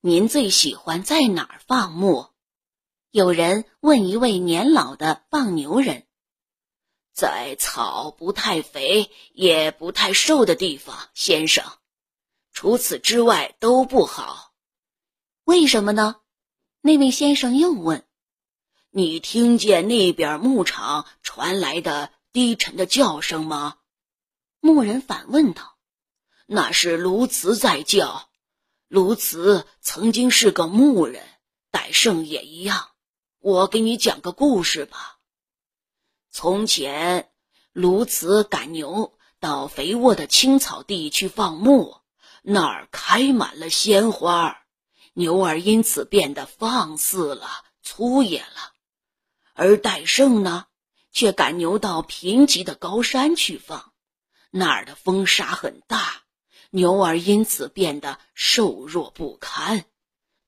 您最喜欢在哪儿放牧？”有人问一位年老的放牛人：“在草不太肥也不太瘦的地方，先生。除此之外都不好。为什么呢？”那位先生又问：“你听见那边牧场传来的低沉的叫声吗？”牧人反问道：“那是卢茨在叫。卢茨曾经是个牧人，戴胜也一样。我给你讲个故事吧。从前，卢茨赶牛到肥沃的青草地去放牧，那儿开满了鲜花，牛儿因此变得放肆了，粗野了。而戴胜呢，却赶牛到贫瘠的高山去放。那儿的风沙很大，牛儿因此变得瘦弱不堪。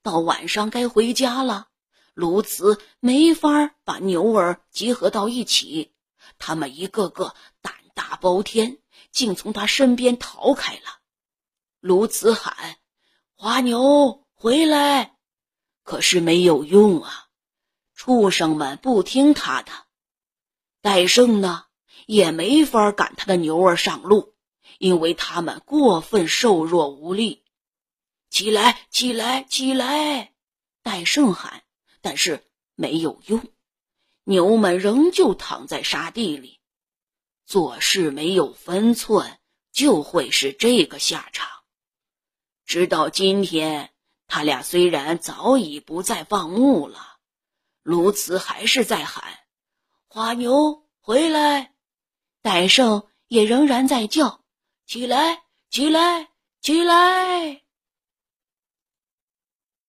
到晚上该回家了，卢茨没法把牛儿集合到一起，他们一个个胆大包天，竟从他身边逃开了。卢茨喊：“花牛回来！”可是没有用啊，畜生们不听他的。戴胜呢？也没法赶他的牛儿上路，因为他们过分瘦弱无力。起来，起来，起来！戴胜喊，但是没有用，牛们仍旧躺在沙地里。做事没有分寸，就会是这个下场。直到今天，他俩虽然早已不再放牧了，卢茨还是在喊：“花牛回来！”戴胜也仍然在叫：“起来，起来，起来！”